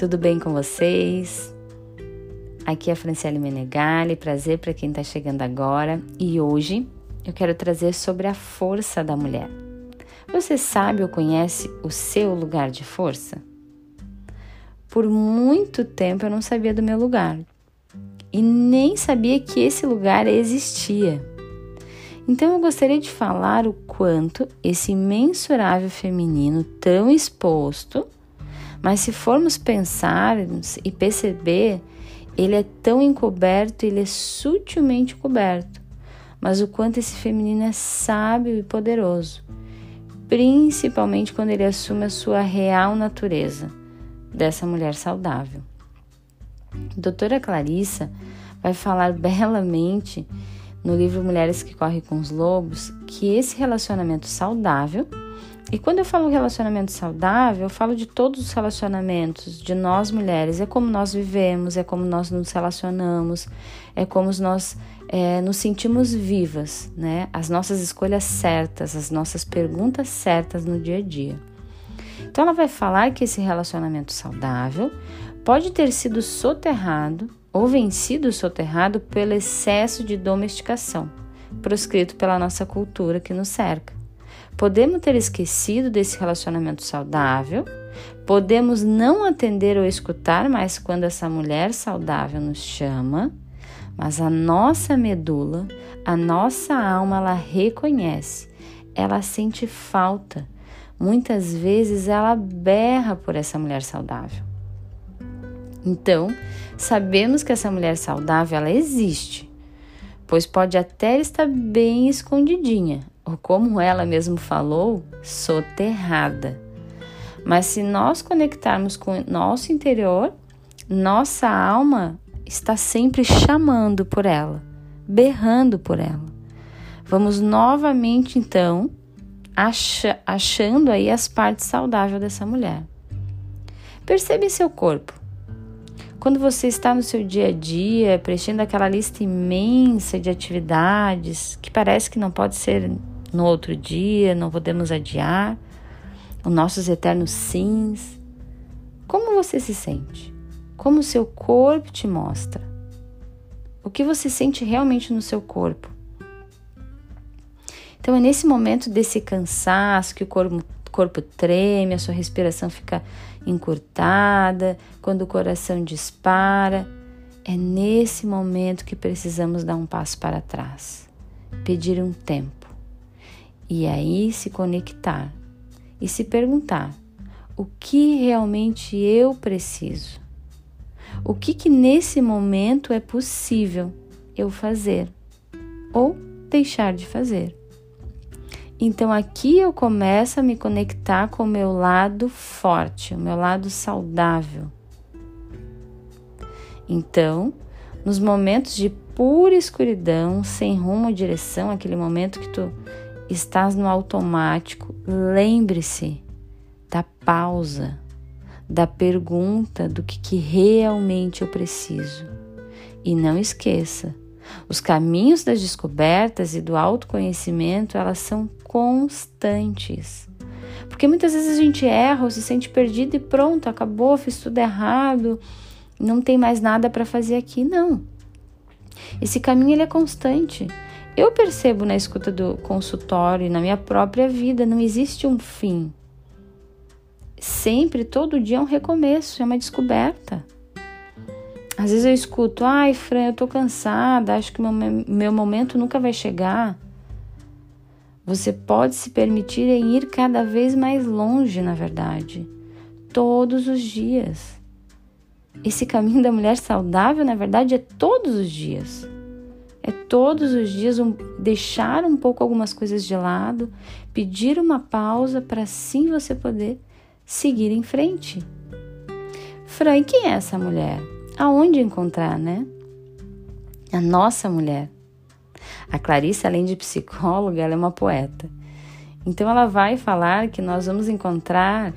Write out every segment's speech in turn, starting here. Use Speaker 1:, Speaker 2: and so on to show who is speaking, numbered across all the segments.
Speaker 1: Tudo bem com vocês? Aqui é a Franciele Menegali, prazer para quem está chegando agora e hoje eu quero trazer sobre a força da mulher. Você sabe ou conhece o seu lugar de força? Por muito tempo eu não sabia do meu lugar e nem sabia que esse lugar existia. Então eu gostaria de falar o quanto esse imensurável feminino tão exposto mas se formos pensar e perceber, ele é tão encoberto, ele é sutilmente coberto. Mas o quanto esse feminino é sábio e poderoso, principalmente quando ele assume a sua real natureza dessa mulher saudável. A doutora Clarissa vai falar belamente no livro Mulheres que Correm com os Lobos que esse relacionamento saudável e quando eu falo relacionamento saudável, eu falo de todos os relacionamentos, de nós mulheres. É como nós vivemos, é como nós nos relacionamos, é como nós é, nos sentimos vivas, né? As nossas escolhas certas, as nossas perguntas certas no dia a dia. Então, ela vai falar que esse relacionamento saudável pode ter sido soterrado ou vencido soterrado pelo excesso de domesticação proscrito pela nossa cultura que nos cerca. Podemos ter esquecido desse relacionamento saudável, podemos não atender ou escutar mais quando essa mulher saudável nos chama, mas a nossa medula, a nossa alma, ela reconhece, ela sente falta. Muitas vezes ela berra por essa mulher saudável. Então, sabemos que essa mulher saudável ela existe, pois pode até estar bem escondidinha, ou como ela mesmo falou, soterrada. Mas se nós conectarmos com o nosso interior, nossa alma está sempre chamando por ela, berrando por ela. Vamos novamente então achando aí as partes saudáveis dessa mulher. Perceba seu corpo. Quando você está no seu dia a dia, preenchendo aquela lista imensa de atividades que parece que não pode ser no outro dia, não podemos adiar, os nossos eternos sims. Como você se sente? Como o seu corpo te mostra? O que você sente realmente no seu corpo? Então é nesse momento desse cansaço que o corpo, corpo treme, a sua respiração fica encurtada, quando o coração dispara. É nesse momento que precisamos dar um passo para trás, pedir um tempo e aí se conectar e se perguntar: o que realmente eu preciso? O que, que nesse momento é possível eu fazer ou deixar de fazer? Então aqui eu começo a me conectar com o meu lado forte, o meu lado saudável. Então, nos momentos de pura escuridão, sem rumo ou direção, aquele momento que tu estás no automático, lembre-se da pausa, da pergunta do que, que realmente eu preciso. E não esqueça, os caminhos das descobertas e do autoconhecimento, elas são constantes. Porque muitas vezes a gente erra ou se sente perdido e pronto, acabou, fiz tudo errado, não tem mais nada para fazer aqui. Não. Esse caminho ele é constante. Eu percebo na escuta do consultório e na minha própria vida, não existe um fim. Sempre, todo dia é um recomeço, é uma descoberta. Às vezes eu escuto, ai, Fran, eu tô cansada, acho que meu, meu momento nunca vai chegar. Você pode se permitir em ir cada vez mais longe, na verdade, todos os dias. Esse caminho da mulher saudável, na verdade, é todos os dias. Todos os dias um, deixar um pouco algumas coisas de lado, pedir uma pausa para assim você poder seguir em frente. Fran, quem é essa mulher? Aonde encontrar, né? A nossa mulher. A Clarice, além de psicóloga, ela é uma poeta. Então ela vai falar que nós vamos encontrar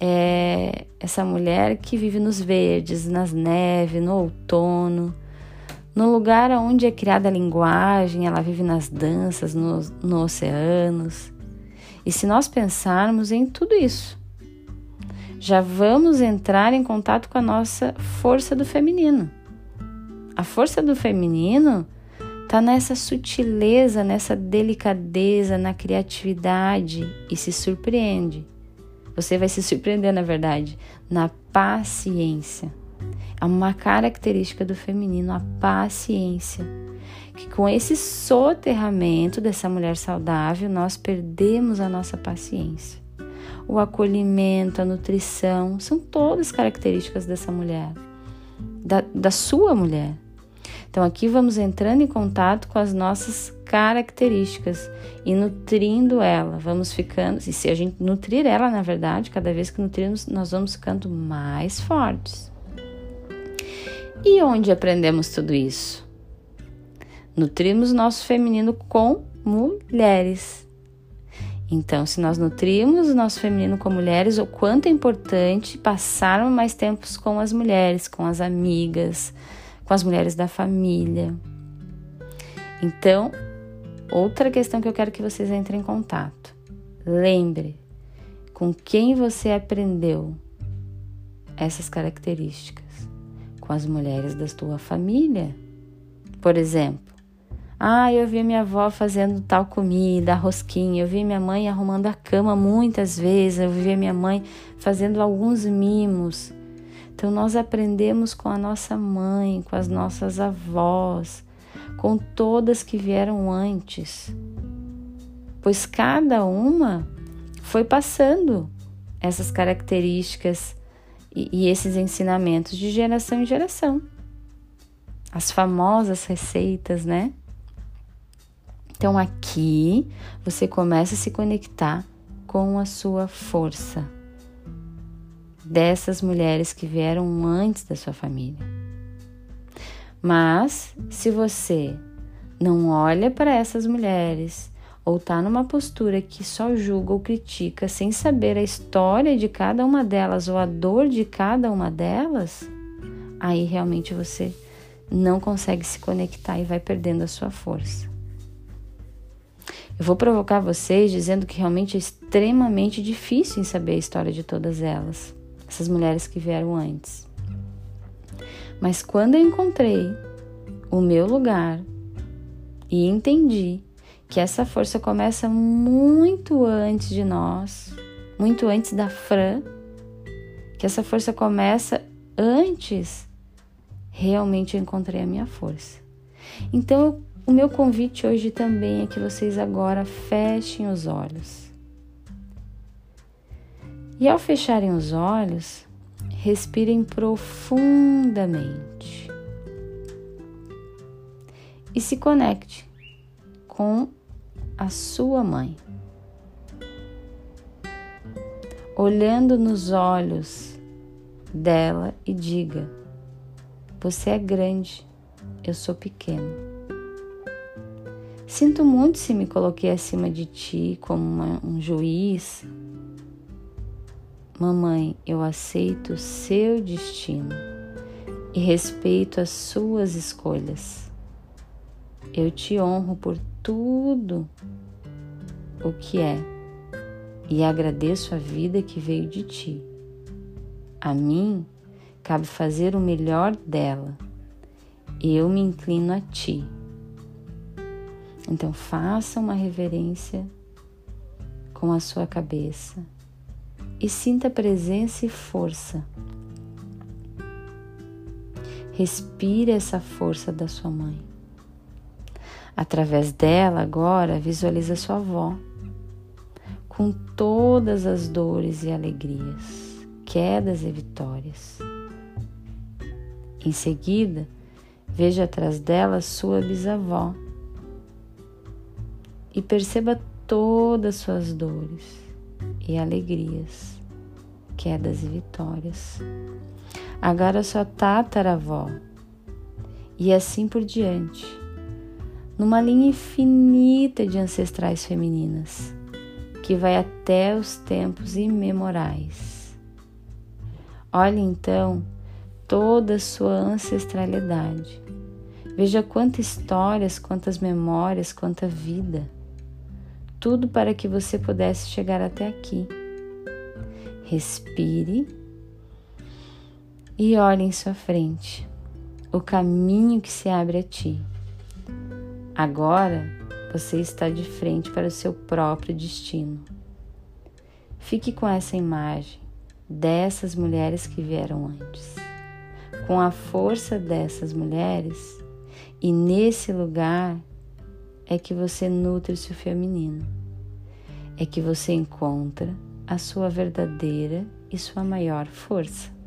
Speaker 1: é, essa mulher que vive nos verdes, nas neves, no outono no lugar onde é criada a linguagem, ela vive nas danças, nos no oceanos. E se nós pensarmos em tudo isso, já vamos entrar em contato com a nossa força do feminino. A força do feminino está nessa sutileza, nessa delicadeza, na criatividade e se surpreende. Você vai se surpreender, na verdade, na paciência. É uma característica do feminino, a paciência. Que com esse soterramento dessa mulher saudável, nós perdemos a nossa paciência. O acolhimento, a nutrição, são todas características dessa mulher, da, da sua mulher. Então aqui vamos entrando em contato com as nossas características e nutrindo ela. Vamos ficando, e se a gente nutrir ela, na verdade, cada vez que nutrimos, nós vamos ficando mais fortes. E onde aprendemos tudo isso? Nutrimos nosso feminino com mulheres. Então, se nós nutrimos o nosso feminino com mulheres, o quanto é importante passarmos mais tempos com as mulheres, com as amigas, com as mulheres da família. Então, outra questão que eu quero que vocês entrem em contato. Lembre com quem você aprendeu essas características. Com as mulheres da sua família. Por exemplo, ah, eu vi minha avó fazendo tal comida, rosquinha. Eu vi minha mãe arrumando a cama muitas vezes. Eu vi minha mãe fazendo alguns mimos. Então, nós aprendemos com a nossa mãe, com as nossas avós, com todas que vieram antes, pois cada uma foi passando essas características e, esses ensinamentos de geração em geração. As famosas receitas, né? Então aqui você começa a se conectar com a sua força dessas mulheres que vieram antes da sua família. Mas se você não olha para essas mulheres ou está numa postura que só julga ou critica sem saber a história de cada uma delas ou a dor de cada uma delas, aí realmente você não consegue se conectar e vai perdendo a sua força. Eu vou provocar vocês dizendo que realmente é extremamente difícil em saber a história de todas elas essas mulheres que vieram antes. Mas quando eu encontrei o meu lugar e entendi que essa força começa muito antes de nós, muito antes da Fran, que essa força começa antes, realmente eu encontrei a minha força. Então, o meu convite hoje também é que vocês agora fechem os olhos. E ao fecharem os olhos, respirem profundamente. E se conecte com a sua mãe. Olhando nos olhos dela e diga: Você é grande, eu sou pequeno. Sinto muito se me coloquei acima de ti como uma, um juiz Mamãe, eu aceito o seu destino e respeito as suas escolhas. Eu te honro por tudo o que é e agradeço a vida que veio de ti. A mim cabe fazer o melhor dela. Eu me inclino a ti. Então faça uma reverência com a sua cabeça e sinta presença e força. Respire essa força da sua mãe. Através dela, agora, visualiza sua avó, com todas as dores e alegrias, quedas e vitórias. Em seguida, veja atrás dela sua bisavó e perceba todas suas dores e alegrias, quedas e vitórias. Agora sua tataravó e assim por diante, numa linha infinita de ancestrais femininas que vai até os tempos imemorais. Olhe então toda a sua ancestralidade. Veja quantas histórias, quantas memórias, quanta vida tudo para que você pudesse chegar até aqui. Respire e olhe em sua frente o caminho que se abre a ti. Agora você está de frente para o seu próprio destino. Fique com essa imagem dessas mulheres que vieram antes. Com a força dessas mulheres, e nesse lugar é que você nutre o seu feminino. É que você encontra a sua verdadeira e sua maior força.